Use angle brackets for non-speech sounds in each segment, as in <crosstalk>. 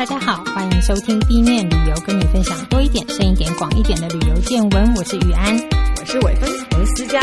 大家好，欢迎收听 B 面旅游，跟你分享多一点、深一点、广一点的旅游见闻。我是雨安，我是伟芬，我是思佳。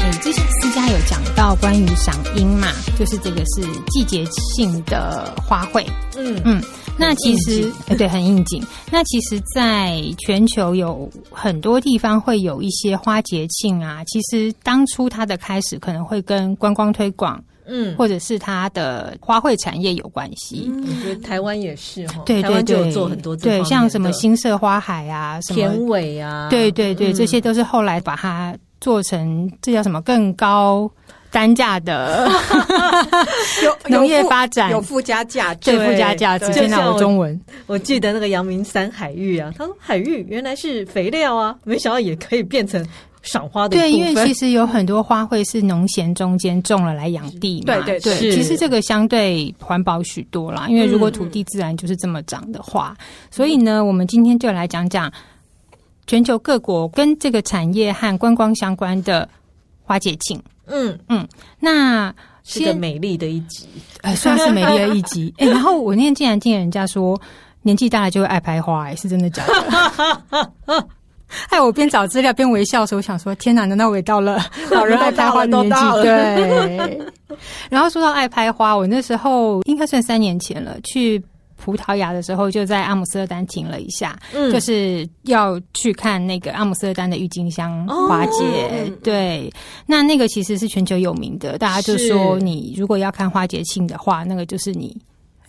哎，之前思佳有讲到关于赏樱嘛，就是这个是季节性的花卉。嗯嗯，那其实对，很应景。<laughs> 那其实，在全球有很多地方会有一些花节庆啊。其实当初它的开始可能会跟观光推广。嗯，或者是它的花卉产业有关系。嗯，我觉得台湾也是哈，对对对，做很多对，像什么新色花海啊，什么田尾啊，对对对，这些都是后来把它做成这叫什么更高单价的 <laughs> 有 <laughs> 农业发展有附加价值，对附加价值。现在我中文，我记得那个阳明山海域啊，他说海域原来是肥料啊，没想到也可以变成。赏花的对，因为其实有很多花卉是农闲中间种了来养地嘛，对对对，其实这个相对环保许多啦。因为如果土地自然就是这么长的话，嗯、所以呢，我们今天就来讲讲全球各国跟这个产业和观光相关的花节庆。嗯嗯，那是个美丽的一集，呃，算是美丽的一集。<laughs> 哎、欸，然后我那天竟然听人家说，年纪大了就会爱拍花、欸，哎，是真的假的？<laughs> <laughs> 害我边找资料边微笑的时候，我想说：天哪，难道我也到了 <laughs> 老人爱拍花的年纪？对。然后说到爱拍花，我那时候应该算三年前了，去葡萄牙的时候，就在阿姆斯特丹停了一下，嗯，就是要去看那个阿姆斯特丹的郁金香花节。哦、对，那那个其实是全球有名的，大家就说你如果要看花节庆的话，那个就是你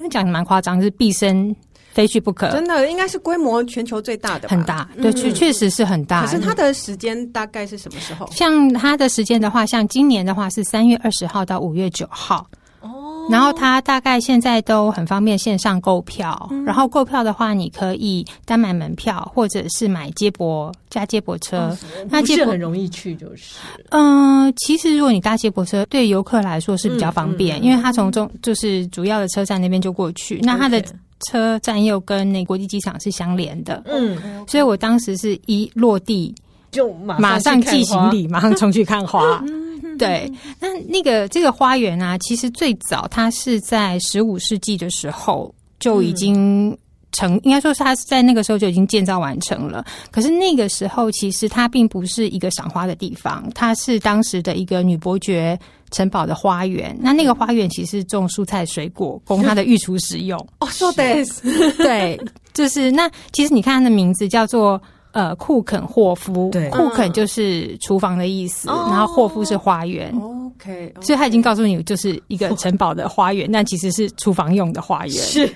讲的蛮夸张，就是毕生。非去不可，真的应该是规模全球最大的，很大，对，确确实是很大。可是它的时间大概是什么时候？像它的时间的话，像今年的话是三月二十号到五月九号。哦，然后它大概现在都很方便线上购票，然后购票的话，你可以单买门票，或者是买接驳加接驳车。那接驳很容易去，就是嗯，其实如果你搭接驳车，对游客来说是比较方便，因为它从中就是主要的车站那边就过去。那它的车站又跟那国际机场是相连的，嗯，所以我当时是一落地就马上寄行李，马上冲去看花。<laughs> 对，那那个这个花园啊，其实最早它是在十五世纪的时候就已经成，应该说是它在那个时候就已经建造完成了。可是那个时候其实它并不是一个赏花的地方，它是当时的一个女伯爵。城堡的花园，那那个花园其实种蔬菜水果，供他的御厨使用。哦，说的是，对，就是那其实你看它的名字叫做呃库肯霍夫，对，库肯就是厨房的意思，然后霍夫是花园。OK，所以他已经告诉你，就是一个城堡的花园，但其实是厨房用的花园。是。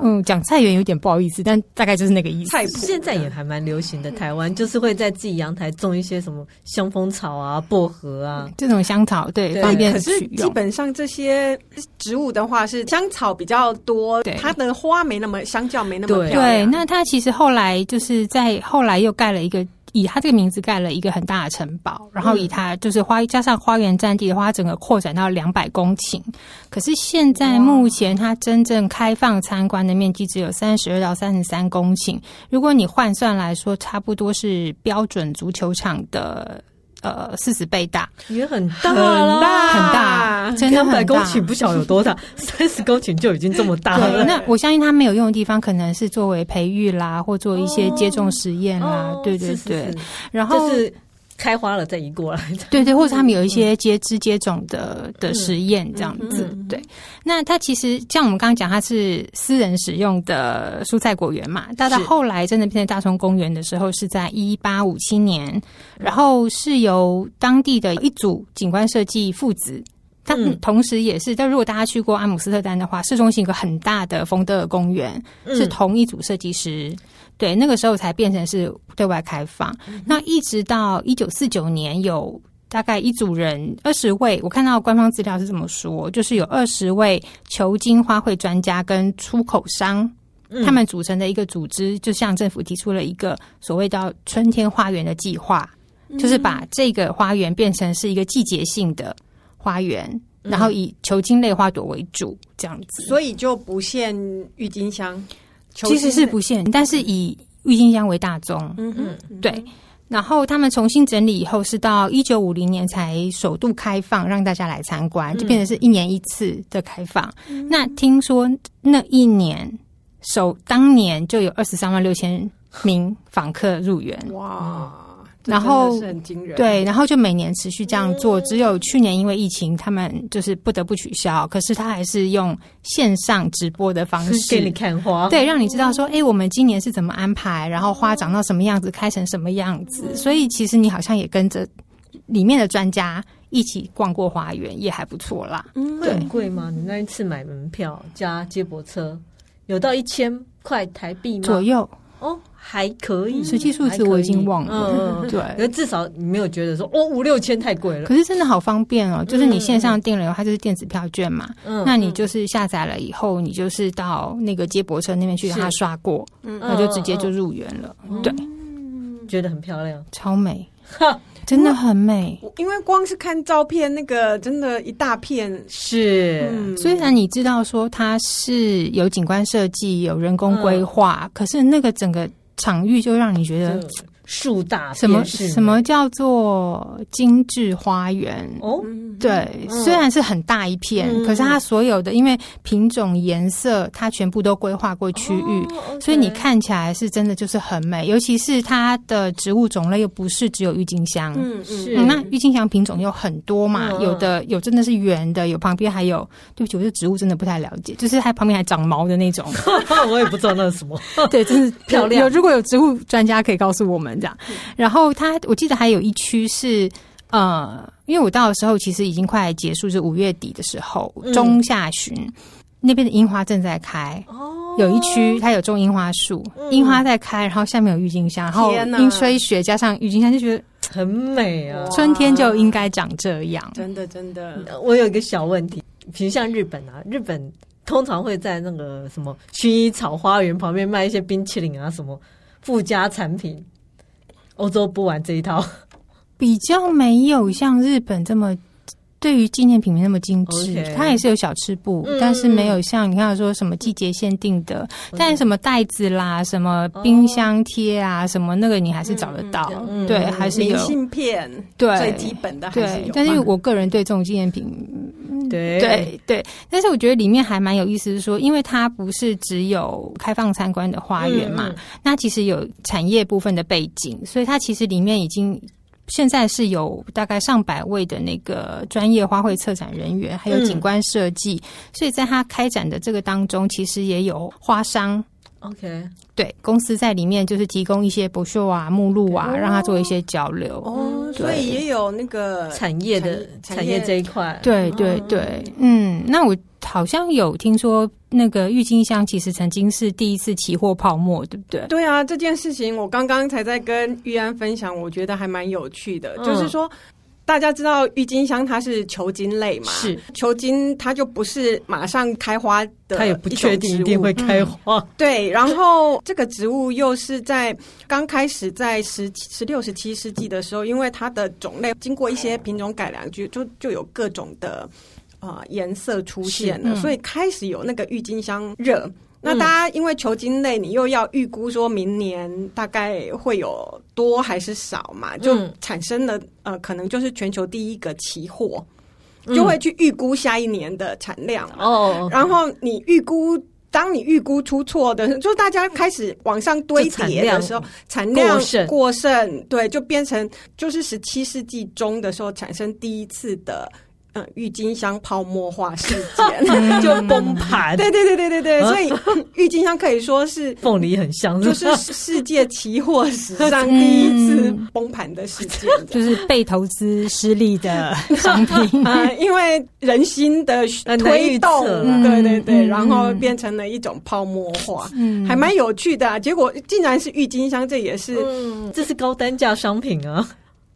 嗯，讲菜园有点不好意思，但大概就是那个意思。菜谱现在也还蛮流行的，台湾就是会在自己阳台种一些什么香蜂草啊、薄荷啊这种香草，对，对方便。可是基本上这些植物的话，是香草比较多，对，它的花没那么相较没那么漂亮。对，那它其实后来就是在后来又盖了一个。以他这个名字盖了一个很大的城堡，然后以它就是花加上花园占地的话，它整个扩展到两百公顷。可是现在目前它真正开放参观的面积只有三十二到三十三公顷。如果你换算来说，差不多是标准足球场的。呃，四十倍大，也很大了，很大，很大，真的百公顷不晓得有多大，<laughs> 三十公顷就已经这么大了。那我相信它没有用的地方，可能是作为培育啦，或做一些接种实验啦。哦、对对对，是是是，然后。就是开花了再移过来，<laughs> 对对，或者他们有一些接枝接种的的实验这样子，对。那它其实像我们刚刚讲，它是私人使用的蔬菜果园嘛。到到后来真的变成大众公园的时候，是在一八五七年，然后是由当地的一组景观设计父子，他同时也是。但如果大家去过阿姆斯特丹的话，市中心有个很大的丰德尔公园，是同一组设计师。对，那个时候才变成是对外开放。嗯、那一直到一九四九年，有大概一组人二十位，我看到官方资料是这么说，就是有二十位球茎花卉专家跟出口商，他们组成的一个组织，就向政府提出了一个所谓叫“春天花园”的计划，就是把这个花园变成是一个季节性的花园，然后以球茎类花朵为主，这样子，所以就不限郁金香。其实是不限，但是以郁金香为大宗。嗯嗯，对。然后他们重新整理以后，是到一九五零年才首度开放，让大家来参观，就变成是一年一次的开放。嗯、那听说那一年首当年就有二十三万六千名访客入园，哇！然后是很惊人，对，然后就每年持续这样做。只有去年因为疫情，他们就是不得不取消，可是他还是用线上直播的方式给你看花，对，让你知道说，哎，我们今年是怎么安排，然后花长到什么样子，开成什么样子。所以其实你好像也跟着里面的专家一起逛过花园，也还不错啦。嗯，会很贵吗？你那一次买门票加接驳车，有到一千块台币吗？左右。哦，还可以，实际数字我已经忘了。嗯，<laughs> 对，可至少你没有觉得说哦五六千太贵了。可是真的好方便哦，就是你线上订了以后，它就是电子票券嘛。嗯，那你就是下载了以后，你就是到那个接驳车那边去让它刷过，那就直接就入园了。对，觉得很漂亮，超美。真的很美，因为光是看照片，那个真的一大片。是。嗯、虽然你知道说它是有景观设计、有人工规划，嗯、可是那个整个场域就让你觉得。树大什么什么叫做精致花园？哦，对，虽然是很大一片，可是它所有的因为品种颜色，它全部都规划过区域，所以你看起来是真的就是很美。尤其是它的植物种类又不是只有郁金香，嗯是。那郁金香品种有很多嘛，有的有真的是圆的，有旁边还有，对不起，我对植物真的不太了解，就是它旁边还长毛的那种，<laughs> 我也不知道那是什么。<laughs> 对，真是 <laughs> 漂亮。有如果有植物专家可以告诉我们。这样，然后它我记得还有一区是呃，因为我到的时候其实已经快结束，是五月底的时候，中下旬，嗯、那边的樱花正在开。哦，有一区它有种樱花树，樱花在开，然后下面有郁金香，然后阴吹雪加上郁金香，就觉得很美啊！春天就应该长这样，真的真的。我有一个小问题，比如像日本啊，日本通常会在那个什么薰衣草花园旁边卖一些冰淇淋啊，什么附加产品。欧洲不玩这一套，比较没有像日本这么对于纪念品没那么精致。Okay 它也是有小吃部，嗯、但是没有像你看说什么季节限定的，嗯、但什么袋子啦、什么冰箱贴啊、哦、什么那个你还是找得到。嗯、对，还是有明信片，对最基本的还是有。但是我个人对这种纪念品。对。对对，但是我觉得里面还蛮有意思，是说，因为它不是只有开放参观的花园嘛，嗯、那其实有产业部分的背景，所以它其实里面已经现在是有大概上百位的那个专业花卉策展人员，还有景观设计，嗯、所以在它开展的这个当中，其实也有花商。OK，对，公司在里面就是提供一些不锈啊、目录啊，让他做一些交流。哦，所以也有那个产业的产业这一块。对对对，嗯，那我好像有听说，那个郁金香其实曾经是第一次期货泡沫，对不对？对啊，这件事情我刚刚才在跟玉安分享，我觉得还蛮有趣的，就是说。大家知道郁金香它是球茎类嘛？是球茎，它就不是马上开花的，它也不确定一定会开花。嗯、对，然后这个植物又是在刚开始在十十六、十七世纪的时候，因为它的种类经过一些品种改良，就就就有各种的啊、呃、颜色出现了，嗯、所以开始有那个郁金香热。那大家因为球茎类，你又要预估说明年大概会有多还是少嘛？就产生了呃，可能就是全球第一个期货，就会去预估下一年的产量哦。然后你预估，当你预估出错的，就大家开始往上堆叠的时候，产量过剩，对，就变成就是十七世纪中的时候产生第一次的。嗯，郁金香泡沫化事件 <laughs> <laughs> 就崩盘。对对对对对对，所以郁金香可以说是 <laughs> 凤梨很香，就是世界期货史上第一次崩盘的事件，就是被投资失利的商品啊，因为人心的推动，对对对，然后变成了一种泡沫化，嗯，还蛮有趣的。结果竟然是郁金香，这也是，这是高单价商品啊。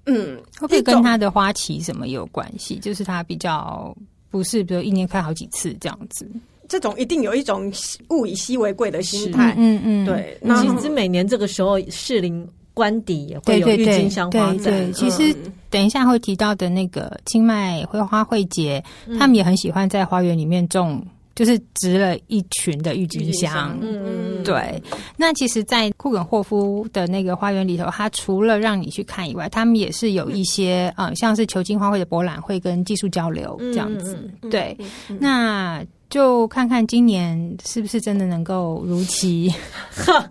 嗯，会不会跟它的花期什么有关系？就是它比较不是，比如一年开好几次这样子。这种一定有一种物以稀为贵的心态。嗯嗯，对。那其实每年这个时候，士林官邸也会有郁金香花展。对，对，对，其实等一下会提到的那个清迈会花卉节，他们也很喜欢在花园里面种。就是植了一群的郁金香，嗯，对。那其实，在库肯霍夫的那个花园里头，它除了让你去看以外，他们也是有一些，嗯，像是球茎花卉的博览会跟技术交流这样子。对，那就看看今年是不是真的能够如期。<laughs>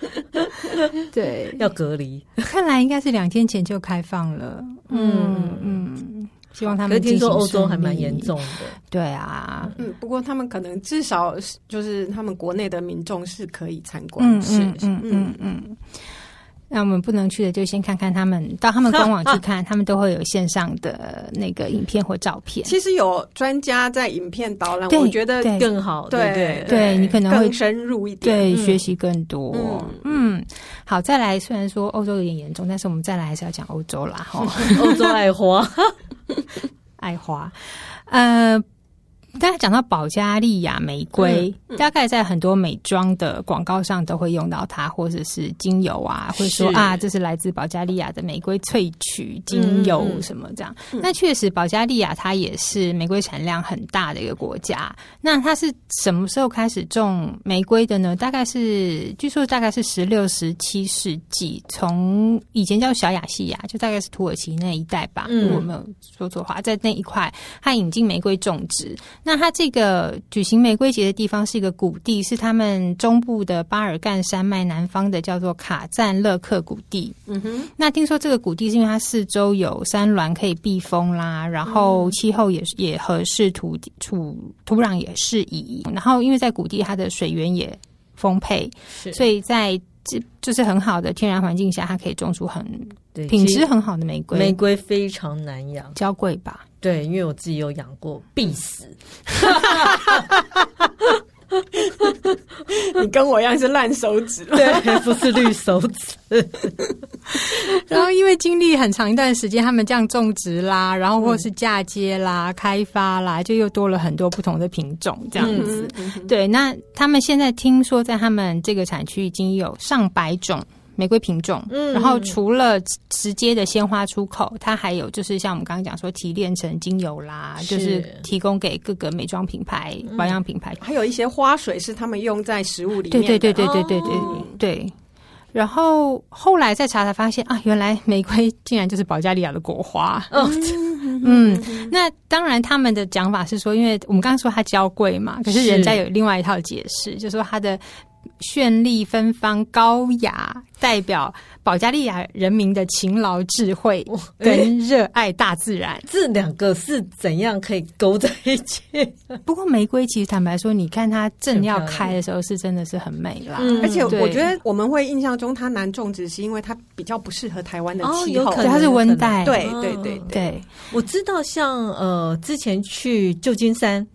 <laughs> 对，要隔离，看来应该是两天前就开放了。嗯嗯，希望他们。听说欧洲还蛮严重的。对啊，嗯，不过他们可能至少就是他们国内的民众是可以参观。嗯嗯嗯嗯嗯。那我们不能去的，就先看看他们到他们官网去看，<laughs> 他们都会有线上的那个影片或照片。其实有专家在影片导览，我觉得更好。对对对，你可能会深入一点，对，学习更多。嗯，好，再来。虽然说欧洲有点严重，但是我们再来还是要讲欧洲啦。哈，<laughs> 欧洲爱花，<laughs> 爱花，呃。大家讲到保加利亚玫瑰，嗯嗯、大概在很多美妆的广告上都会用到它，或者是精油啊，会说啊，这是来自保加利亚的玫瑰萃取精油什么这样。那确实，保加利亚它也是玫瑰产量很大的一个国家。那它是什么时候开始种玫瑰的呢？大概是据说大概是十六、十七世纪，从以前叫小亚细亚，就大概是土耳其那一带吧，如果没有说错的话，在那一块它引进玫瑰种植。那它这个举行玫瑰节的地方是一个谷地，是他们中部的巴尔干山脉南方的叫做卡赞勒克谷地。嗯哼，那听说这个谷地是因为它四周有山峦可以避风啦，然后气候也也合适，土土土壤也适宜，然后因为在谷地它的水源也丰沛，是所以在这就是很好的天然环境下，它可以种出很品质很好的玫瑰。玫瑰非常难养，娇贵吧？对，因为我自己有养过，必死。<laughs> 你跟我一样是烂手指，对，<laughs> 不是绿手指。然后因为经历很长一段时间，他们这样种植啦，然后或是嫁接啦、嗯、开发啦，就又多了很多不同的品种，这样子。嗯嗯、对，那他们现在听说，在他们这个产区已经有上百种。玫瑰品种，嗯，然后除了直接的鲜花出口，它还有就是像我们刚刚讲说提炼成精油啦，是就是提供给各个美妆品牌、保养品牌，还有一些花水是他们用在食物里面的。对对对对对对对、哦、对。然后后来再查才发现啊，原来玫瑰竟然就是保加利亚的国花。嗯、嗯，那当然他们的讲法是说，因为我们刚刚说它娇贵嘛，可是人家有另外一套解释，是就是说它的。绚丽芬芳、高雅，代表保加利亚人民的勤劳、智慧跟热爱大自然。这两个是怎样可以勾在一起？不过玫瑰其实坦白说，你看它正要开的时候，是真的是很美啦。嗯、而且我觉得我们会印象中它难种植，是因为它比较不适合台湾的气候，对、哦，它是温带。对对对对，对我知道像呃，之前去旧金山。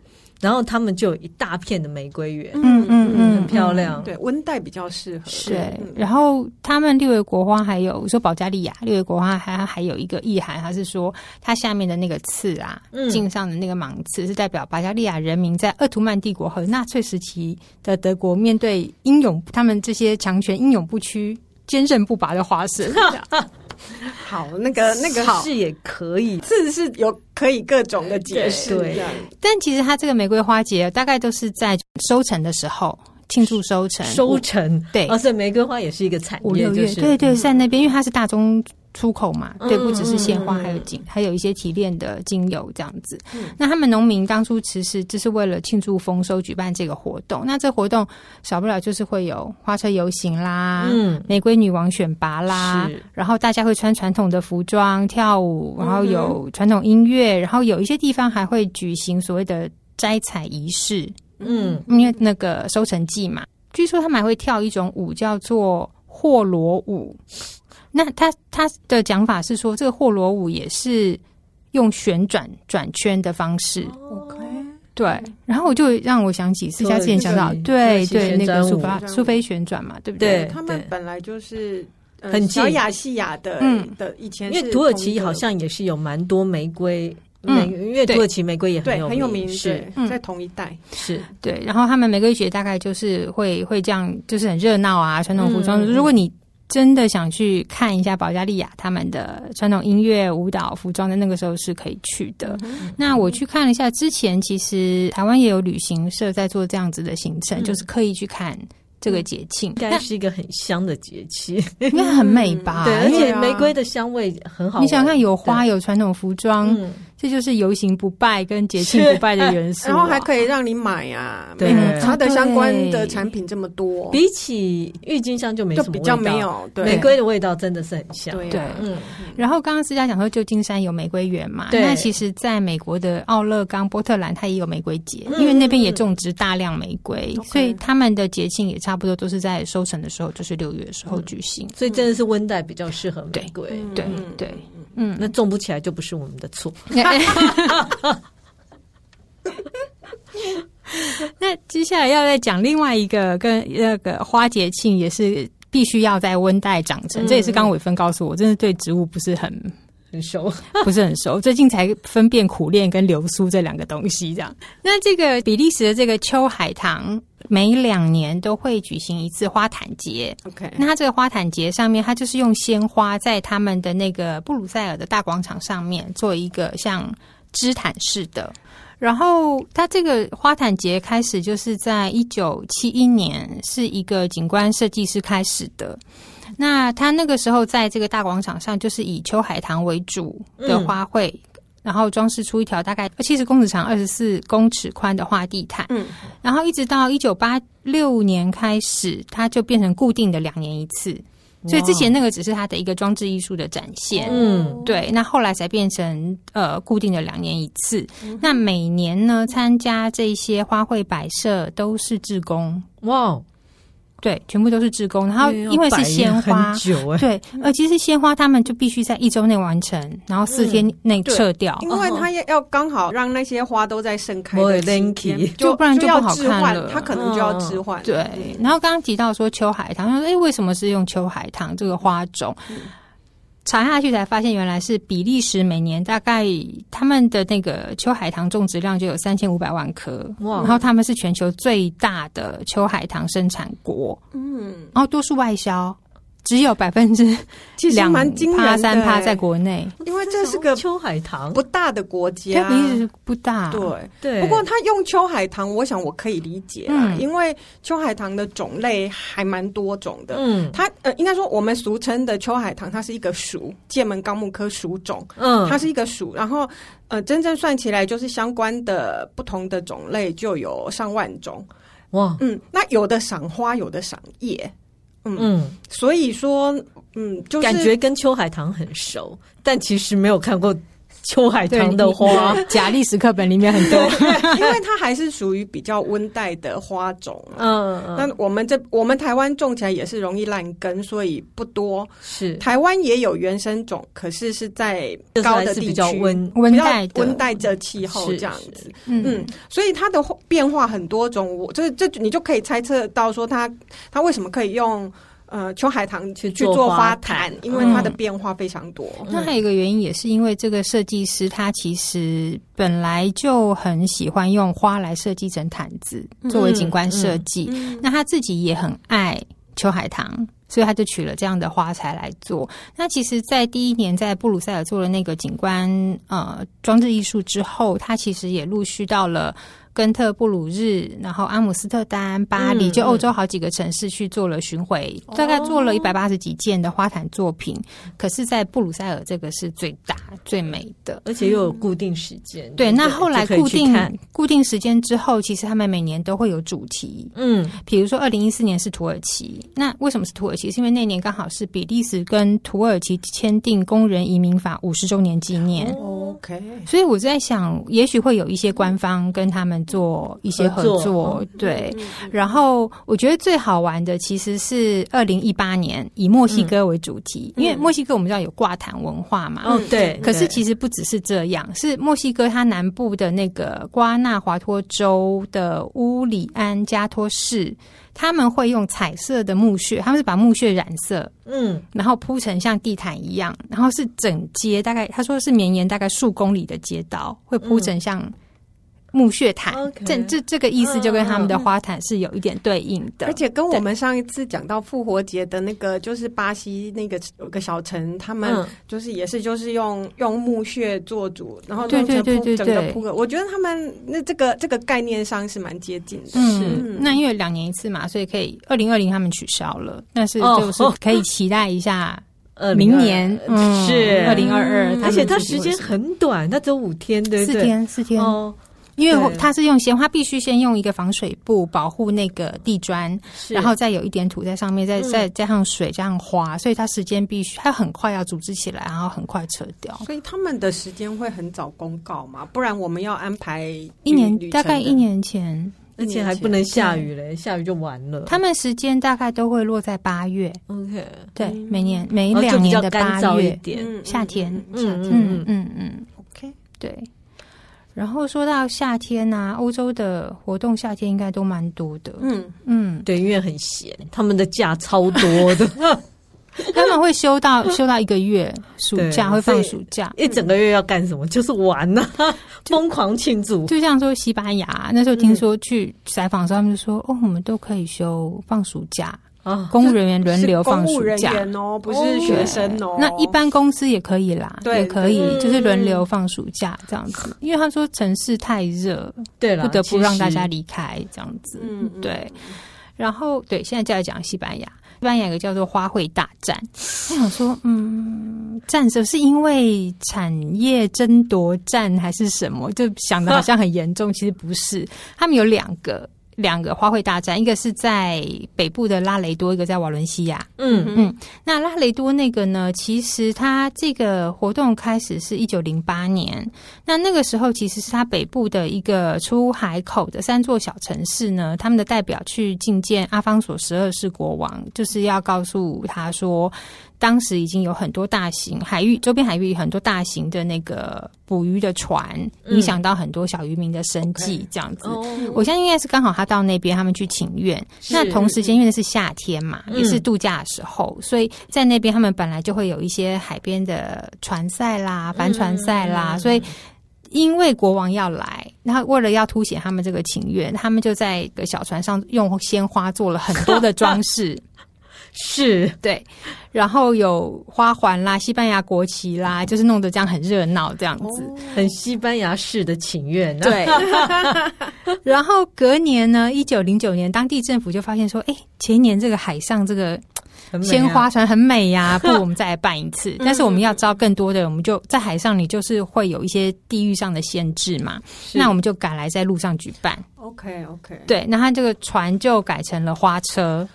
然后他们就有一大片的玫瑰园，嗯嗯嗯，很漂亮。对，温带比较适合。对，然后他们六月国花，还有说保加利亚六月国花，还还有一个意涵，它是说它下面的那个刺啊，茎上的那个芒刺，是代表保加利亚人民在鄂图曼帝国和纳粹时期的德国面对英勇，他们这些强权英勇不屈、坚韧不拔的化身。<laughs> 好，那个那个是也可以，刺是有可以各种的解释。对，但其实它这个玫瑰花节大概都是在收成的时候庆祝收成，收成对。而且玫瑰花也是一个产业，五六月对对，在那边，因为它是大宗。出口嘛，对，不只是鲜花，还有精，还有一些提炼的精油这样子。嗯、那他们农民当初其实就是为了庆祝丰收举办这个活动。那这活动少不了就是会有花车游行啦，嗯，玫瑰女王选拔啦，然后大家会穿传统的服装跳舞，然后有传统音乐，然后有一些地方还会举行所谓的摘采仪式，嗯，因为那个收成季嘛，据说他们还会跳一种舞叫做霍罗舞。那他他的讲法是说，这个霍罗舞也是用旋转转圈的方式。OK，对。然后我就让我想起私家之前讲到，对对，那个苏菲苏菲旋转嘛，对不对？他们本来就是很小亚细亚的，嗯的以前，因为土耳其好像也是有蛮多玫瑰，嗯，因为土耳其玫瑰也很有很有名，是在同一代，是对。然后他们玫瑰节大概就是会会这样，就是很热闹啊，传统服装。如果你真的想去看一下保加利亚他们的传统音乐、舞蹈、服装的那个时候是可以去的。嗯、那我去看了一下，之前其实台湾也有旅行社在做这样子的行程，嗯、就是刻意去看这个节庆，应该是一个很香的节气，应该很美吧？<laughs> 对，而且玫瑰的香味很好。你想想看，有花，有传统服装。这就是游行不败跟节庆不败的元素，然后还可以让你买呀。对，它的相关的产品这么多，比起郁金香就没什么，比较没有。对，玫瑰的味道真的是很香。对，嗯。然后刚刚思佳讲说旧金山有玫瑰园嘛，那其实在美国的奥勒冈、波特兰，它也有玫瑰节，因为那边也种植大量玫瑰，所以他们的节庆也差不多都是在收成的时候，就是六月的时候举行。所以真的是温带比较适合玫瑰。对对。嗯，那种不起来就不是我们的错。<laughs> <laughs> 那接下来要再讲另外一个跟那个花节庆，也是必须要在温带长成。嗯、这也是刚刚伟芬告诉我，真的对植物不是很 <laughs> 很熟，不是很熟。最近才分辨苦楝跟流苏这两个东西。这样，那这个比利时的这个秋海棠。每两年都会举行一次花坛节。OK，那它这个花坛节上面，它就是用鲜花在他们的那个布鲁塞尔的大广场上面做一个像织毯式的。然后它这个花坛节开始就是在一九七一年，是一个景观设计师开始的。那他那个时候在这个大广场上，就是以秋海棠为主的花卉。嗯然后装饰出一条大概七十公尺长、二十四公尺宽的花地毯。嗯，然后一直到一九八六年开始，它就变成固定的两年一次。所以之前那个只是它的一个装置艺术的展现。嗯，对。那后来才变成呃固定的两年一次。嗯、那每年呢，参加这些花卉摆设都是志工。哇。对，全部都是志工，然后因为是鲜花，对，呃，其实鲜花他们就必须在一周内完成，然后四天内撤掉，因为他要要刚好让那些花都在盛开的期间，就不然就不好看了，他可能就要置换。对，然后刚刚提到说秋海棠，他说，哎，为什么是用秋海棠这个花种？查下去才发现，原来是比利时每年大概他们的那个秋海棠种植量就有三千五百万棵，哇！然后他们是全球最大的秋海棠生产国，嗯，然后多数外销。只有百分之两趴三趴在国内，因为这是个秋海棠不大的国家，比利时不大。对对，不过他用秋海棠，我想我可以理解啊，因为秋海棠的种类还蛮多种的。嗯，它呃，应该说我们俗称的秋海棠，它是一个属界门纲目科属种。嗯，它是一个属，然后呃，真正算起来就是相关的不同的种类就有上万种。哇，嗯，那有的赏花，有的赏叶。嗯，嗯，所以说，嗯，就是感觉跟秋海棠很熟，但其实没有看过秋海棠的花。<laughs> 假历史课本里面很多，因为它还是属于比较温带的花种。嗯嗯，那我们这我们台湾种起来也是容易烂根，所以不多。是台湾也有原生种，可是是在高的地区，比较温温带温带的气候这样子。嗯嗯，所以它的变化很多种，我这这你就可以猜测到说它它为什么可以用。呃，秋海棠去去做花坛，因为它的变化非常多。嗯、那还有一个原因，也是因为这个设计师他其实本来就很喜欢用花来设计成毯子作为景观设计。嗯嗯、那他自己也很爱秋海棠，所以他就取了这样的花材来做。那其实，在第一年在布鲁塞尔做了那个景观呃装置艺术之后，他其实也陆续到了。根特、布鲁日，然后阿姆斯特丹、巴黎，就欧洲好几个城市去做了巡回，嗯、大概做了一百八十几件的花坛作品。哦、可是，在布鲁塞尔这个是最大、最美的，而且又有固定时间。嗯、对，那后来固定固定时间之后，其实他们每年都会有主题。嗯，比如说二零一四年是土耳其，那为什么是土耳其？是因为那年刚好是比利时跟土耳其签订工人移民法五十周年纪念。哦、OK，所以我在想，也许会有一些官方跟他们。做一些合作，合作对。然后我觉得最好玩的其实是二零一八年以墨西哥为主题，嗯、因为墨西哥我们知道有挂毯文化嘛。嗯，对。可是其实不只是这样，是墨西哥它南部的那个瓜纳华托州的乌里安加托市，他们会用彩色的木屑，他们是把木屑染色，嗯，然后铺成像地毯一样，然后是整街大概他说是绵延大概数公里的街道会铺成像。木屑毯，Okay. 这这这个意思就跟他们的花毯是有一点对应的，而且跟我们上一次讲到复活节的那个，就是巴西那个有个小城，他们就是也是就是用用木屑做主，然后弄成铺对对对对对整个铺个，我觉得他们那这个这个概念上是蛮接近的。嗯，是那因为两年一次嘛，所以可以二零二零他们取消了，但是就是可以期待一下。明年嗯，是二零二二，而且它时间很短，它只有五天，对不对？四天，四天哦。因为它是用鲜花，必须先用一个防水布保护那个地砖，然后再有一点土在上面，再再加上水，加上花，所以它时间必须，它很快要组织起来，然后很快撤掉。所以他们的时间会很早公告嘛？不然我们要安排一年，大概一年前。而且还不能下雨嘞，下雨就完了。他们时间大概都会落在八月，OK，对，每年每两年的八月，夏天，夏天，嗯嗯嗯，OK，对。然后说到夏天呐，欧洲的活动夏天应该都蛮多的，嗯嗯，对，因为很闲，他们的假超多的。<laughs> 他们会休到休到一个月，暑假会放暑假，一整个月要干什么？就是玩呐、啊，<laughs> 疯狂庆祝。就像说西班牙那时候，听说去采访的时候，他们就说：“哦，我们都可以休放暑假啊，公务人员轮流放暑假哦，不是学生哦。那一般公司也可以啦，也可以，就是轮流放暑假这样子。因为他说城市太热，对了，不得不让大家离开这样子。嗯，对。然后对，现在就来讲西班牙。”西班牙有个叫做花卉大战，我想说，嗯，战争是因为产业争夺战还是什么？就想的好像很严重，其实不是。他们有两个。两个花卉大战，一个是在北部的拉雷多，一个在瓦伦西亚。嗯嗯，那拉雷多那个呢？其实它这个活动开始是一九零八年，那那个时候其实是它北部的一个出海口的三座小城市呢，他们的代表去觐见阿方索十二世国王，就是要告诉他说。当时已经有很多大型海域，周边海域很多大型的那个捕鱼的船，影响到很多小渔民的生计。这样子，我相信应该是刚好他到那边，他们去请愿。那同时间因为那是夏天嘛，也是度假的时候，所以在那边他们本来就会有一些海边的船赛啦、帆船赛啦。所以因为国王要来，然后为了要凸显他们这个请愿，他们就在一个小船上用鲜花做了很多的装饰。<laughs> 是。对，然后有花环啦、西班牙国旗啦，就是弄得这样很热闹，这样子，哦、很西班牙式的请愿、啊。对，<laughs> 然后隔年呢，一九零九年，当地政府就发现说，哎，前年这个海上这个鲜花船很美呀、啊，<laughs> 不如我们再来办一次。但是我们要招更多的人，我们就在海上，你就是会有一些地域上的限制嘛，那我们就改来在路上举办。OK OK，对，那他这个船就改成了花车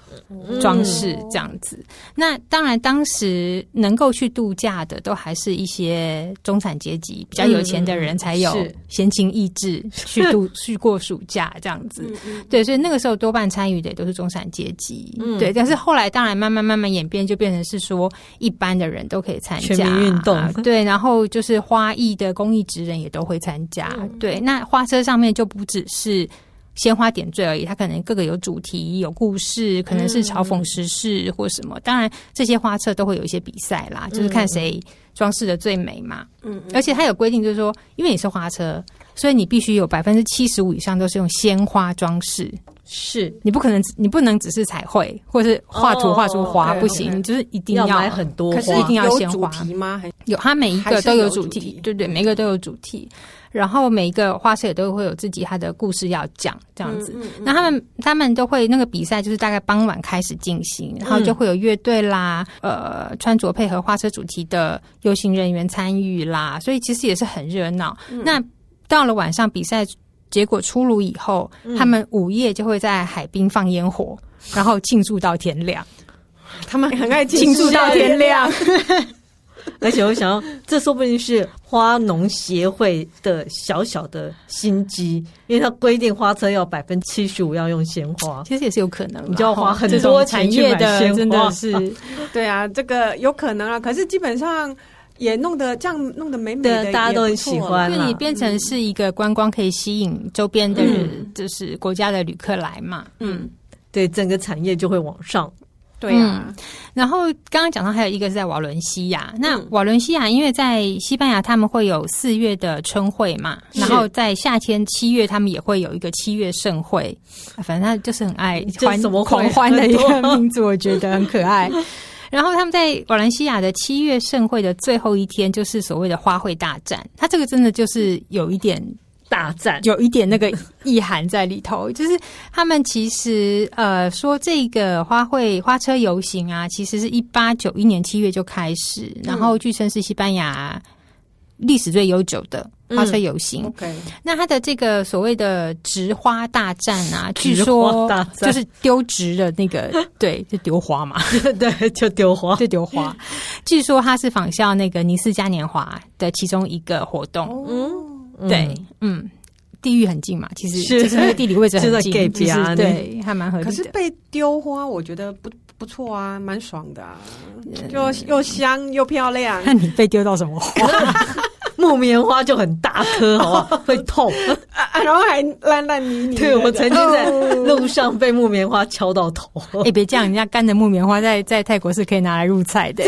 装饰这样子。嗯、那当然，当时能够去度假的，都还是一些中产阶级比较有钱的人才有闲情逸致去度 <laughs> 去过暑假这样子。对，所以那个时候多半参与的也都是中产阶级。嗯、对，但是后来当然慢慢慢慢演变，就变成是说一般的人都可以参加全民运动。<laughs> 对，然后就是花艺的工艺职人也都会参加。对，那花车上面就不只是。鲜花点缀而已，它可能各个有主题、有故事，可能是嘲讽时事或什么。当然，这些花车都会有一些比赛啦，就是看谁装饰的最美嘛。嗯，而且它有规定，就是说，因为你是花车，所以你必须有百分之七十五以上都是用鲜花装饰。是你不可能，你不能只是彩绘或是画图画出花不行，你就是一定要买很多花，可是一定要鲜花吗？有，它每一个都有主题，对对，每一个都有主题。然后每一个花车也都会有自己他的故事要讲，这样子。嗯嗯嗯、那他们他们都会那个比赛就是大概傍晚开始进行，然后就会有乐队啦，嗯、呃，穿着配合花车主题的游行人员参与啦，所以其实也是很热闹。嗯、那到了晚上比赛结果出炉以后，嗯、他们午夜就会在海滨放烟火，<laughs> 然后庆祝到天亮。他们很爱庆祝到天亮。<laughs> 而且我想要，这说不定是花农协会的小小的心机，因为它规定花车要百分之七十五要用鲜花，其实也是有可能，你就要花很多钱去买鲜花，真的是，<laughs> 对啊，这个有可能啊。可是基本上也弄得这样弄得美美的，大家都很喜欢，因为你变成是一个观光，可以吸引周边的人，就是国家的旅客来嘛。嗯，对，整个产业就会往上。对啊。嗯、然后刚刚讲到还有一个是在瓦伦西亚，那瓦伦西亚因为在西班牙他们会有四月的春会嘛，然后在夏天七月他们也会有一个七月盛会，反正他就是很爱欢什么狂欢的一个民族，我觉得很可爱。<laughs> <laughs> <laughs> 然后他们在瓦伦西亚的七月盛会的最后一天，就是所谓的花卉大战。他这个真的就是有一点大战，有一点那个意涵在里头。就是他们其实呃说这个花卉花车游行啊，其实是一八九一年七月就开始，然后据称是西班牙历史最悠久的。花车游行，嗯，OK，那它的这个所谓的植花大战啊，<laughs> 据说就是丢植的那个，<laughs> 对，就丢花嘛，<laughs> 对，就丢花，就丢花。据说它是仿效那个尼斯嘉年华的其中一个活动，嗯，对，嗯，地域很近嘛，其实就是那个地理位置很近，其实对，还蛮合理的。可是被丢花，我觉得不不错啊，蛮爽的，啊，又又香又漂亮。<laughs> 那你被丢到什么花？<laughs> 木棉花就很大颗，哦，<laughs> 会痛，啊，然后还烂烂泥泥。对，我曾经在路上被木棉花敲到头。哎，别这样，人家干的木棉花在在泰国是可以拿来入菜的。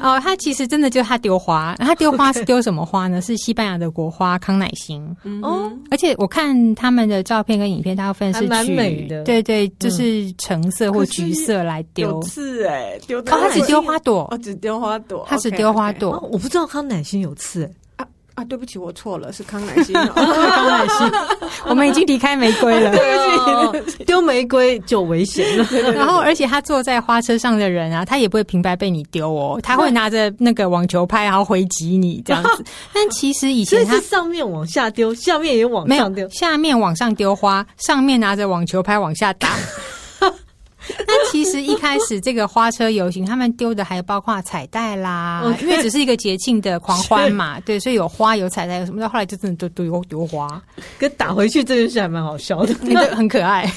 哦，他其实真的就他丢花，他丢花是丢什么花呢？是西班牙的国花康乃馨。哦，而且我看他们的照片跟影片，大部分是蛮美的。对对，就是橙色或橘色来丢。有刺哎，丢他只丢花朵，哦，只丢花朵，他只丢花朵。我不知道康乃馨有刺。啊，对不起，我错了，是康乃馨。<laughs> 康乃馨，我们已经离开玫瑰了。对不起，丢玫瑰就危险了。<laughs> 然后，而且他坐在花车上的人啊，他也不会平白被你丢哦，他会拿着那个网球拍，然后回击你这样子。<laughs> 但其实以前他是上面往下丢，下面也往上丢，下面往上丢花，上面拿着网球拍往下打。<laughs> 那其实一开始这个花车游行，他们丢的还有包括彩带啦.因为只是一个节庆的狂欢嘛，<laughs> 对，所以有花有彩带有什么，到后来就真的都丢丢花，跟打回去这件事还蛮好笑的，<laughs> 很可爱。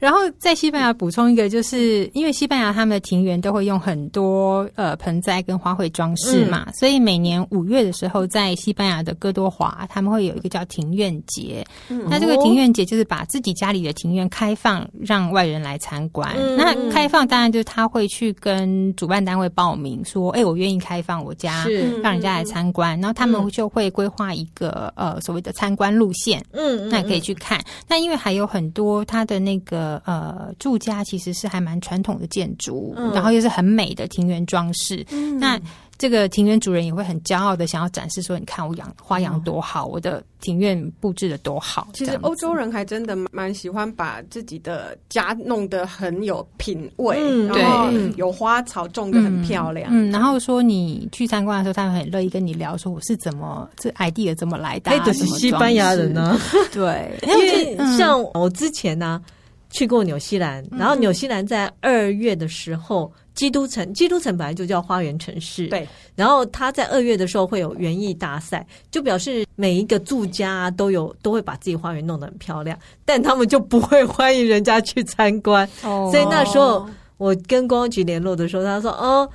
然后在西班牙补充一个，就是因为西班牙他们的庭园都会用很多呃盆栽跟花卉装饰嘛，嗯、所以每年五月的时候，在西班牙的哥多华，他们会有一个叫庭院节。嗯、那这个庭院节就是把自己家里的庭院开放，让外人来参观。嗯、那开放当然就是他会去跟主办单位报名说，哎、欸，我愿意开放我家，让人家来参观。嗯、然后他们就会规划一个呃所谓的参观路线，嗯，那也可以去看。那因为还有很多他的那个呃住家其实是还蛮传统的建筑，嗯、然后又是很美的庭园装饰，嗯、那。这个庭院主人也会很骄傲的想要展示说：“你看我养花养多好，我的庭院布置的多好。”其实欧洲人还真的蛮喜欢把自己的家弄得很有品味，嗯、然后有花草种的很漂亮。嗯，嗯，然后说你去参观的时候，他们很乐意跟你聊说我是怎么这 idea 怎么来的，的是西班牙人呢？对，<laughs> <laughs> 因为像我之前呢、啊、去过纽西兰，然后纽西兰在二月的时候。基督城，基督城本来就叫花园城市。对，然后他在二月的时候会有园艺大赛，就表示每一个住家都有都会把自己花园弄得很漂亮，但他们就不会欢迎人家去参观。哦，所以那时候我跟公安局联络的时候，他说：“哦，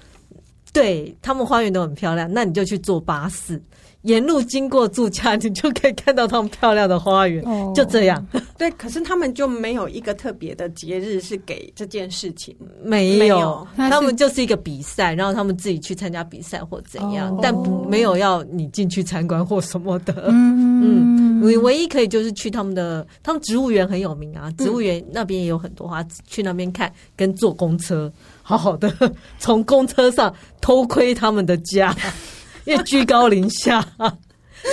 对他们花园都很漂亮，那你就去坐巴士。”沿路经过住家，你就可以看到他们漂亮的花园。哦、就这样，对。可是他们就没有一个特别的节日是给这件事情，没有。没有他们就是一个比赛，然后他们自己去参加比赛或怎样，哦、但没有要你进去参观或什么的。嗯嗯，你唯一可以就是去他们的，他们植物园很有名啊，植物园那边也有很多花，去那边看，跟坐公车，好好的从公车上偷窥他们的家。因为居高临下，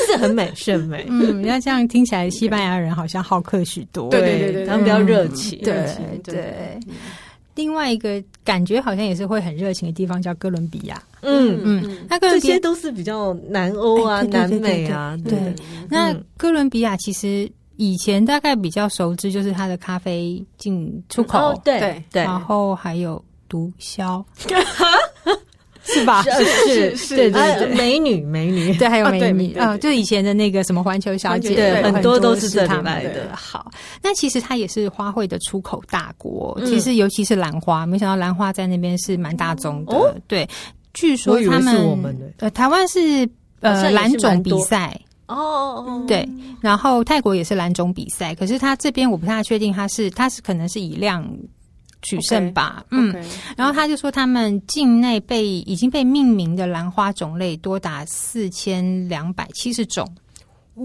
是很美，是很美。嗯，那这样听起来，西班牙人好像好客许多。对对对对，他们比较热情。对对。另外一个感觉好像也是会很热情的地方叫哥伦比亚。嗯嗯，那哥伦比亚这些都是比较南欧啊、南美啊。对，那哥伦比亚其实以前大概比较熟知就是它的咖啡进出口，对对，然后还有毒枭。<laughs> 是吧？是是是，对对对，美女 <laughs> 美女，对，还有美女啊，就以前的那个什么环球小姐，对，很多都是这里来的。好，那其实它也是花卉的出口大国，其实尤其是兰花，没想到兰花在那边是蛮大宗的。对，据说他们呃，台湾是呃兰种比赛哦哦，对，然后泰国也是兰种比赛，可是它这边我不太确定，它是它是可能是以量。取胜吧。Okay, 嗯，okay, 然后他就说，他们境内被已经被命名的兰花种类多达四千两百七十种。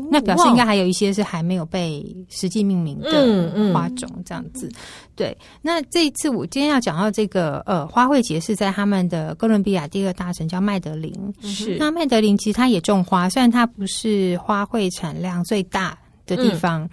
那表示应该还有一些是还没有被实际命名的花种，这样子。对，那这一次我今天要讲到这个呃花卉节是在他们的哥伦比亚第二大城叫麦德林。是，那麦德林其实它也种花，虽然它不是花卉产量最大的地方，嗯、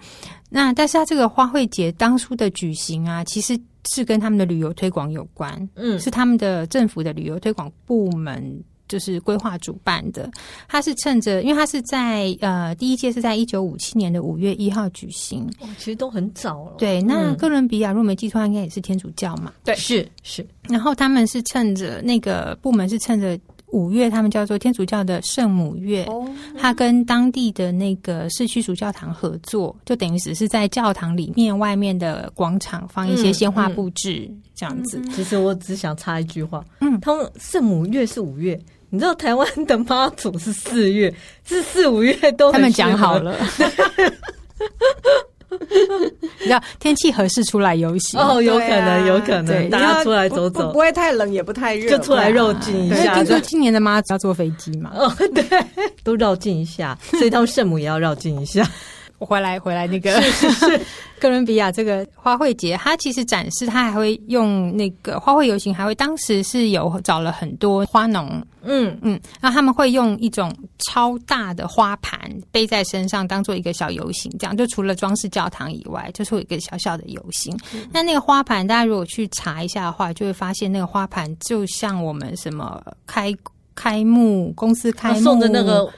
那但是它这个花卉节当初的举行啊，其实是跟他们的旅游推广有关。嗯，是他们的政府的旅游推广部门。就是规划主办的，他是趁着，因为他是在呃第一届是在一九五七年的五月一号举行，其实都很早了。对，那哥伦比亚，如果没记错，应该也是天主教嘛。对，是是。然后他们是趁着那个部门是趁着五月，他们叫做天主教的圣母月，哦，他跟当地的那个市区主教堂合作，就等于只是在教堂里面外面的广场放一些鲜花布置，嗯嗯，这样子。其实我只想插一句话，嗯，他们圣母月是五月。你知道台湾的妈祖是四月，是四五月都他们讲好了。<laughs> 你知道天气合适出来游行哦，有可能，有可能，大家出来走走，不会太冷，也不太热，就出来绕近一下。听说今年的妈祖要坐飞机嘛？哦，对，都绕近一下，所以他们圣母也要绕近一下。我回来，回来那个是是是 <laughs> 哥伦比亚这个花卉节，它其实展示，它还会用那个花卉游行，还会当时是有找了很多花农，嗯嗯，那他们会用一种超大的花盘背在身上，当做一个小游行，这样就除了装饰教堂以外，就是有一个小小的游行。嗯、那那个花盘，大家如果去查一下的话，就会发现那个花盘就像我们什么开开幕公司开幕送的那个。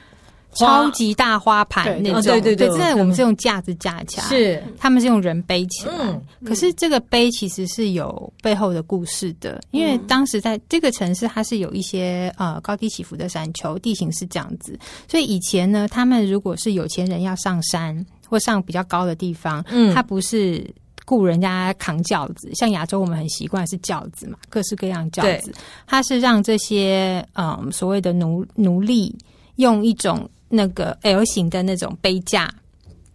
超级大花盘那种，对对对，现在我们是用架子架起来，是。他们是用人背起来。嗯，可是这个背其实是有背后的故事的，因为当时在这个城市，它是有一些呃高低起伏的山丘，地形是这样子，所以以前呢，他们如果是有钱人要上山或上比较高的地方，嗯，他不是雇人家扛轿子，像亚洲我们很习惯是轿子嘛，各式各样轿子，它是让这些嗯所谓的奴奴隶用一种。那个 L 型的那种背架，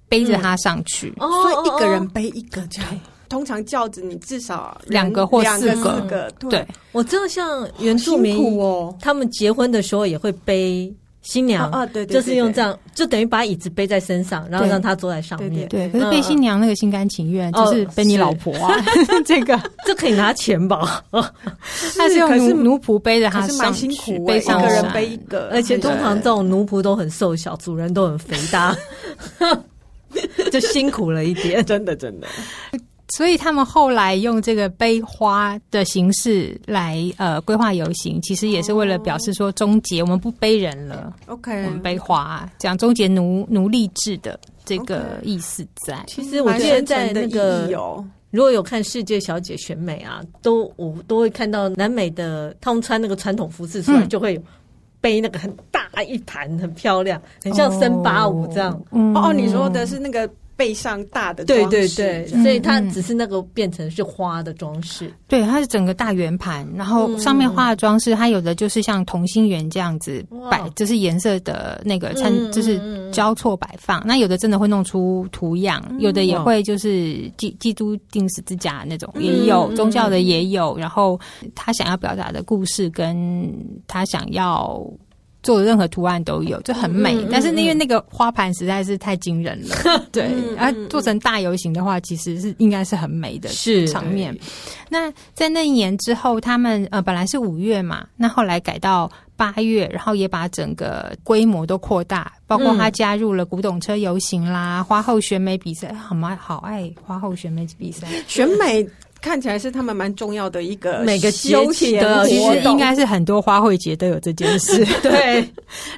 背着它上去，嗯，所以一个人背一个这样。通常轿子你至少两个或四个，四个对，对，我知道像原住民哦，他们结婚的时候也会背。新娘啊，对，就是用这样，就等于把椅子背在身上，然后让她坐在上面。对，可是背新娘那个心甘情愿，就是背你老婆啊，<laughs> <laughs> 这个。这可以拿钱吧？他是用奴奴仆背着她上苦，背上一个人背一个，而且通常这种奴仆都很瘦小，主人都很肥大，<laughs> 就辛苦了一点，真的真的。所以他们后来用这个背花的形式来呃规划游行，其实也是为了表示说终结我们不背人了，OK，我们背花，讲终结奴奴隶制的这个意思在。Okay. 其实我记得在那个如果有看世界小姐选美啊，都我都会看到南美的他们穿那个传统服饰出来，就会有背那个很大一盘，很漂亮，很像森巴舞这样。哦，嗯、哦，你说的是那个。背上大的对对对，所以它只是那个变成是花的装饰，嗯。对，它是整个大圆盘，然后上面画的装饰，它有的就是像同心圆这样子摆，就是颜色的那个参，就是交错摆放。那有的真的会弄出图样，有的也会就是基基督定十字架那种，也有宗教的也有。然后他想要表达的故事，跟他想要。做的任何图案都有，就很美。但是因为那个花盘实在是太惊人了，嗯、<laughs> 对。而、嗯啊、做成大游行的话，其实是应该是很美的场面。那在那一年之后，他们呃本来是五月嘛，那后来改到八月，然后也把整个规模都扩大，包括他加入了古董车游行啦、花后选美比赛，好吗？好爱花后选美比赛，选美。看起来是他们蛮重要的一个每个节庆的，其实应该是很多花卉节都有这件事。<laughs> 对，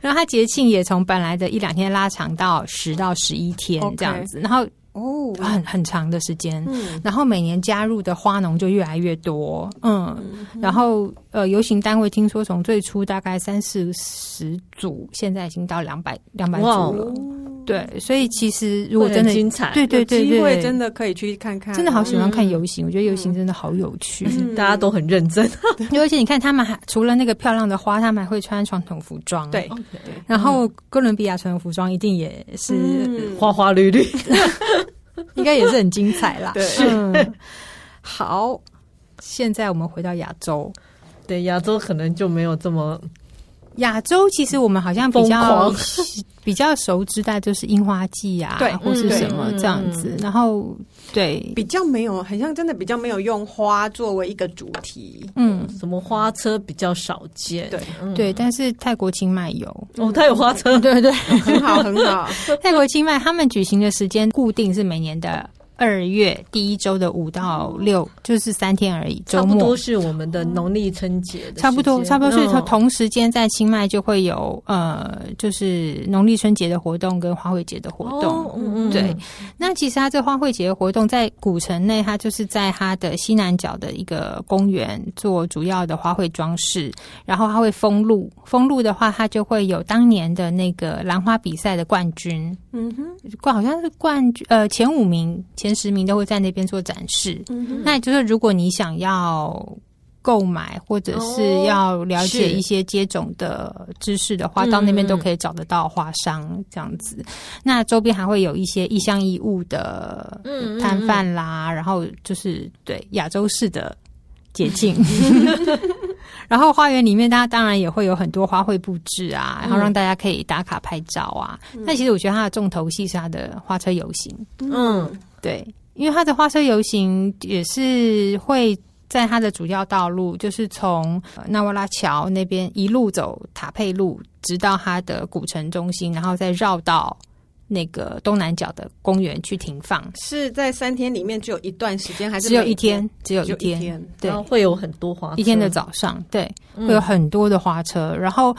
然后它节庆也从本来的一两天拉长到十到十一天这样子，然后。哦，很很长的时间，嗯，然后每年加入的花农就越来越多，嗯，嗯然后呃，游行单位听说从最初大概三四十组，现在已经到两百两百组了，对，所以其实如果真的精彩，对对对对，机会真的可以去看看，真的好喜欢看游行，嗯、我觉得游行真的好有趣，嗯、大家都很认真，<laughs> 而且你看他们还除了那个漂亮的花，他们还会穿传统服装，对，然后哥伦比亚传统服装一定也是、嗯、花花绿绿。<laughs> 应该也是很精彩啦。对，嗯，好，现在我们回到亚洲，对亚洲可能就没有这么。亚洲其实我们好像比较 <laughs> 比较熟知，的就是樱花季啊，对，或是什么这样子。然后对，比较没有，好像真的比较没有用花作为一个主题。嗯，什么花车比较少见，对对。但是泰国清迈有哦，它有花车，<laughs> 对对，很好很好。<laughs> 泰国清迈他们举行的时间固定是每年的。二月第一周的五到六，就是三天而已。周末差不多是我们的农历春节，差不多差不多是同同时间在清迈就会有呃，就是农历春节的活动跟花卉节的活动。哦、嗯对，那其实它这花卉节的活动在古城内，它就是在它的西南角的一个公园做主要的花卉装饰，然后它会封路。封路的话，它就会有当年的那个兰花比赛的冠军。嗯哼，冠好像是冠军呃前五名前。前十名都会在那边做展示，嗯、那也就是如果你想要购买或者是要了解一些接种的知识的话，哦、到那边都可以找得到花商这样子。嗯、那周边还会有一些异乡异物的摊贩啦，嗯、然后就是对亚洲式的捷径。<laughs> 然后花园里面，大家当然也会有很多花卉布置啊，然后让大家可以打卡拍照啊。那、嗯、其实我觉得它的重头戏是它的花车游行，嗯。对，因为它的花车游行也是会在它的主要道路，就是从纳瓦拉桥那边一路走塔佩路，直到它的古城中心，然后再绕到那个东南角的公园去停放。是在三天里面只有一段时间，还是只有一天？只有一天。对，会有很多花车。一天的早上，对，会有很多的花车，嗯、然后。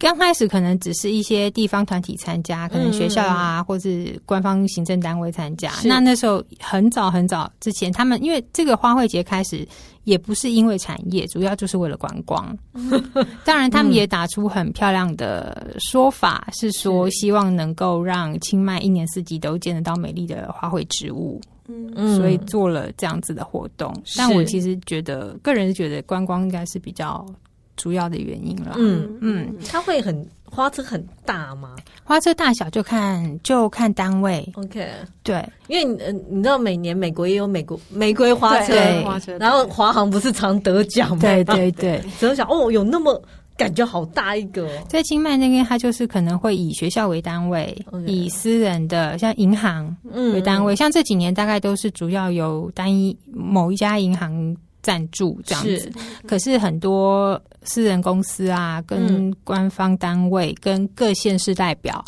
刚开始可能只是一些地方团体参加，可能学校啊，嗯、或是官方行政单位参加。那那时候很早很早之前，他们因为这个花卉节开始，也不是因为产业，主要就是为了观光。<laughs> 当然，他们也打出很漂亮的说法，嗯、是说希望能够让清迈一年四季都见得到美丽的花卉植物。嗯，所以做了这样子的活动。但我其实觉得，个人是觉得观光应该是比较。主要的原因了，嗯嗯，它会很花车很大吗？花车大小就看就看单位，OK，对，因为你你知道每年美国也有美国玫瑰花车，花车，然后华航不是常得奖吗？对对对，得奖 <laughs> 哦，有那么感觉好大一个，在清迈那边，它就是可能会以学校为单位.以私人的像银行为单位，嗯、像这几年大概都是主要由单一某一家银行。赞助这样子，是可是很多私人公司啊，跟官方单位、跟各县市代表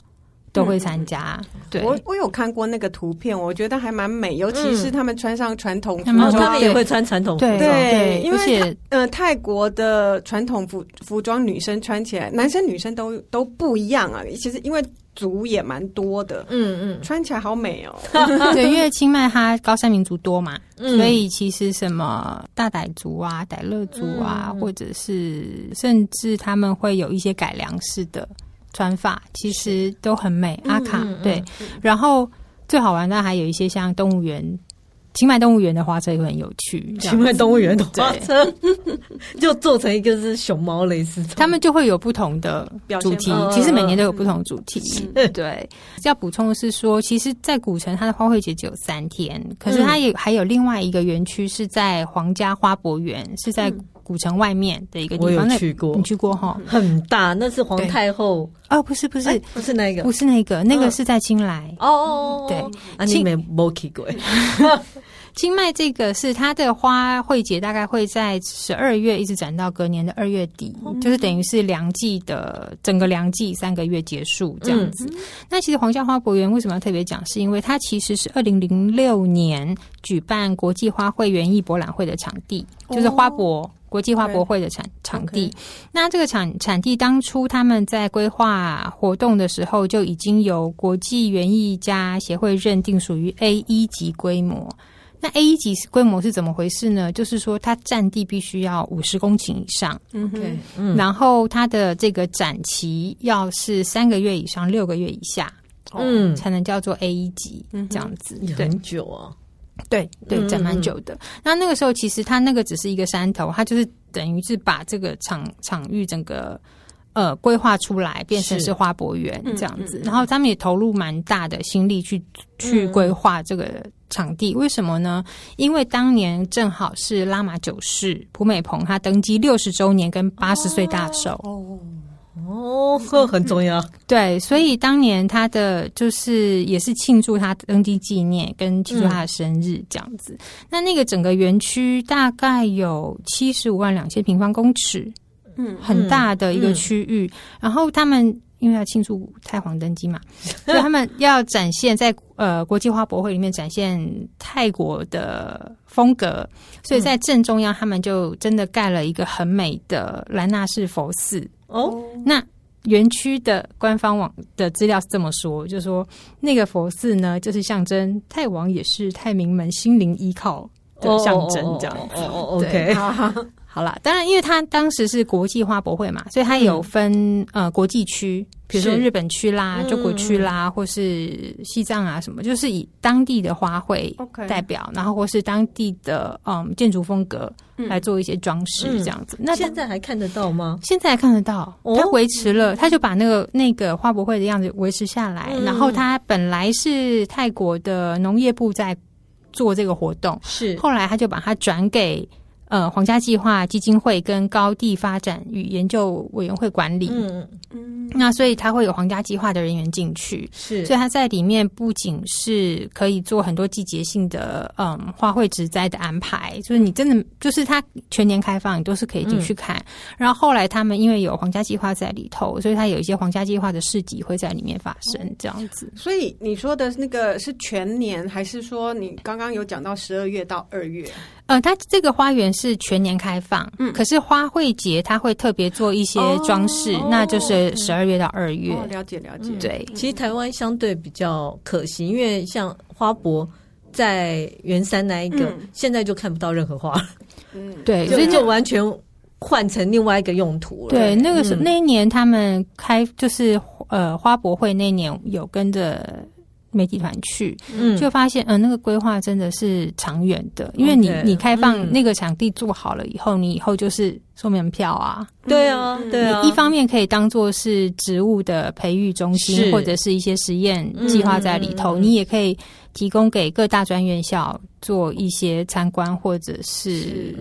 都会参加。嗯、对，我我有看过那个图片，我觉得还蛮美，尤其是他们穿上传统服装，嗯、他们也会穿传统服装。对，对，因为呃，泰国的传统服服装，女生穿起来，男生女生都都不一样啊。其实因为。族也蛮多的，嗯嗯，穿起来好美哦。<laughs> 对，因为清迈它高山民族多嘛，嗯、所以其实什么大傣族啊、傣乐族啊，嗯、或者是甚至他们会有一些改良式的穿法，其实都很美。阿卡、嗯、对，然后最好玩的还有一些像动物园。清迈动物园的花车也会很有趣。清迈动物园的花车 <laughs> 就做成一个是熊猫类似，他们就会有不同的主题。其实每年都有不同的主题。嗯、对，要补充的是说，其实，在古城它的花卉节只有三天，可是它也还有另外一个园区是在皇家花博园，是在古城外面的一个地方。去过，你去过哈？很大，那是皇太后哦，不是不是不是那个，不是那个，那个是在清莱哦。哦对，啊，你没没去过。<laughs> 清迈这个是它的花卉节，大概会在十二月一直展到隔年的二月底，嗯、就是等于是凉季的整个凉季三个月结束这样子。嗯、那其实皇家花博园为什么要特别讲？是因为它其实是二零零六年举办国际花卉园艺博览会的场地，哦、就是花博国际花博会的场场地。那这个场场地当初他们在规划活动的时候，就已经由国际园艺家协会认定属于 A 一级规模。那 A 一级规模是怎么回事呢？就是说，它占地必须要五十公顷以上，嗯哼，然后它的这个展期要是三个月以上六个月以下，嗯，才能叫做 A 一级这样子。很久啊，对对，整蛮久的。那那个时候其实它那个只是一个山头，它就是等于是把这个场场域整个呃规划出来，变成是花博园这样子。然后他们也投入蛮大的心力去去规划这个场地。为什么呢？因为当年正好是拉玛九世蒲美蓬他登基六十周年跟八十岁大寿。哦哦，这很重要。<laughs> 对，所以当年他的就是也是庆祝他登基纪念，跟庆祝他的生日这样子。嗯、那那个整个园区大概有七十五万两千平方公尺，嗯，很大的一个区域。嗯、然后他们因为要庆祝太皇登基嘛，<laughs> 所以他们要展现在呃国际花博会里面展现泰国的风格，所以在正中央他们就真的盖了一个很美的兰纳式佛寺。哦，那园区的官方网的资料是这么说，就是说那个佛寺呢，就是象征泰王也是泰民们心灵依靠的象征，这样子。哦，OK，好了，当然，因为它当时是国际花博会嘛，所以它有分、嗯、呃国际区。比如说日本区啦、中国区啦，或是西藏啊什么，就是以当地的花卉代表，然后或是当地的嗯建筑风格来做一些装饰，这样子。那现在还看得到吗？现在还看得到，它维持了，他就把那个那个花博会的样子维持下来。然后它本来是泰国的农业部在做这个活动，是后来他就把它转给。呃，皇家计划基金会跟高地发展与研究委员会管理，嗯嗯，那所以他会有皇家计划的人员进去，是，所以他在里面不仅是可以做很多季节性的嗯花卉植栽的安排，就是你真的就是他全年开放，你都是可以进去看。嗯、然后后来他们因为有皇家计划在里头，所以他有一些皇家计划的市集会在里面发生，这样子。所以你说的那个是全年，还是说你刚刚有讲到十二月到二月？呃，它这个花园是全年开放，嗯，可是花卉节它会特别做一些装饰，哦、那就是十二月到二月。哦、了解了解，对，其实台湾相对比较可惜，因为像花博在圆山那一个，嗯、现在就看不到任何花，嗯，<laughs> 对，所以就完全换成另外一个用途了。对，那个时候、嗯、那一年他们开就是呃花博会那一年有跟着。媒体团去，嗯，就发现，嗯、呃，那个规划真的是长远的，因为你 Okay, 你开放那个场地做好了以后，嗯、你以后就是收门票啊，对啊，对啊，你一方面可以当做是植物的培育中心，或者是一些实验计划在里头，嗯、你也可以提供给各大专院校做一些参观或者是。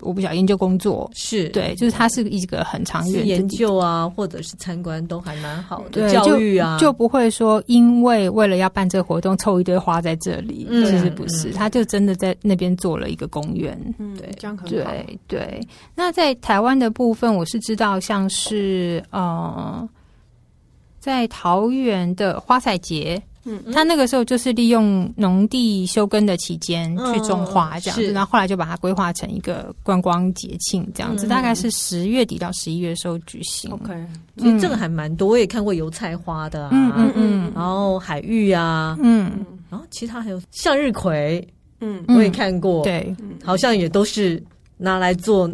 是我不晓得研究工作是对，就是它是一个很长研究啊，或者是参观都还蛮好的。对，教育啊，就，就不会说因为为了要办这个活动凑一堆花在这里，嗯、其实不是，他就真的在那边做了一个公园。嗯，对，这样很好。对对。那在台湾的部分，我是知道像是呃，在桃园的花彩节。嗯，他那个时候就是利用农地休耕的期间去种花这样子，嗯、然后后来就把它规划成一个观光节庆这样子，嗯、大概是十月底到十一月的时候举行。OK，其实这个还蛮多，我也看过油菜花的、啊，嗯嗯嗯，然后海芋啊，嗯，然后其他还有向日葵，嗯，我也看过，对，好像也都是拿来做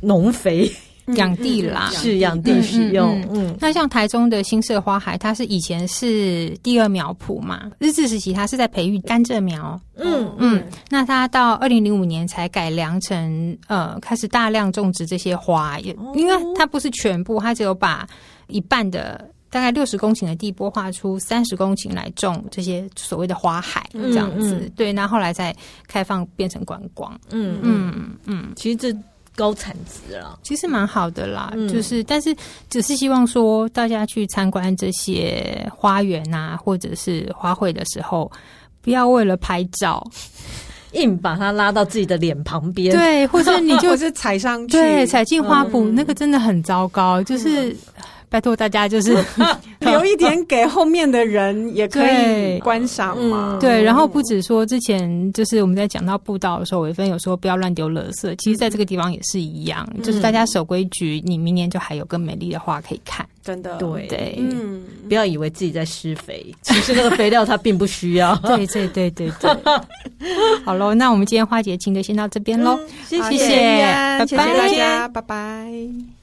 农肥。养地啦，是养地使用。嗯，嗯，嗯，那像台中的新社花海，它是以前是第二苗圃嘛，日治时期它是在培育甘蔗苗。嗯嗯，那它到二零零五年才改良成呃，开始大量种植这些花，也因为它不是全部，它只有把一半的大概六十公顷的地拨划出三十公顷来种这些所谓的花海这样子。嗯嗯、对，那后来再开放变成观光。嗯嗯嗯，嗯其实这。高产值了，其实蛮好的啦。嗯、就是，但是只是希望说，大家去参观这些花园啊，或者是花卉的时候，不要为了拍照，硬把它拉到自己的脸旁边。对，或者你就 <laughs> 是踩上去，对，踩进花圃，嗯、那个真的很糟糕。就是。嗯拜托大家，就是 <laughs> 留一点给后面的人，也可以观赏嘛。对，然后不止说之前，就是我们在讲到步道的时候，伟芬有说不要乱丢垃圾。其实，在这个地方也是一样，就是大家守规矩，你明年就还有更美丽的花可以看。真的，对对，嗯，不要以为自己在施肥，其实那个肥料它并不需要。对对对对对。<laughs> 好喽，那我们今天花节亲就先到这边喽，谢谢，谢谢大家，拜拜。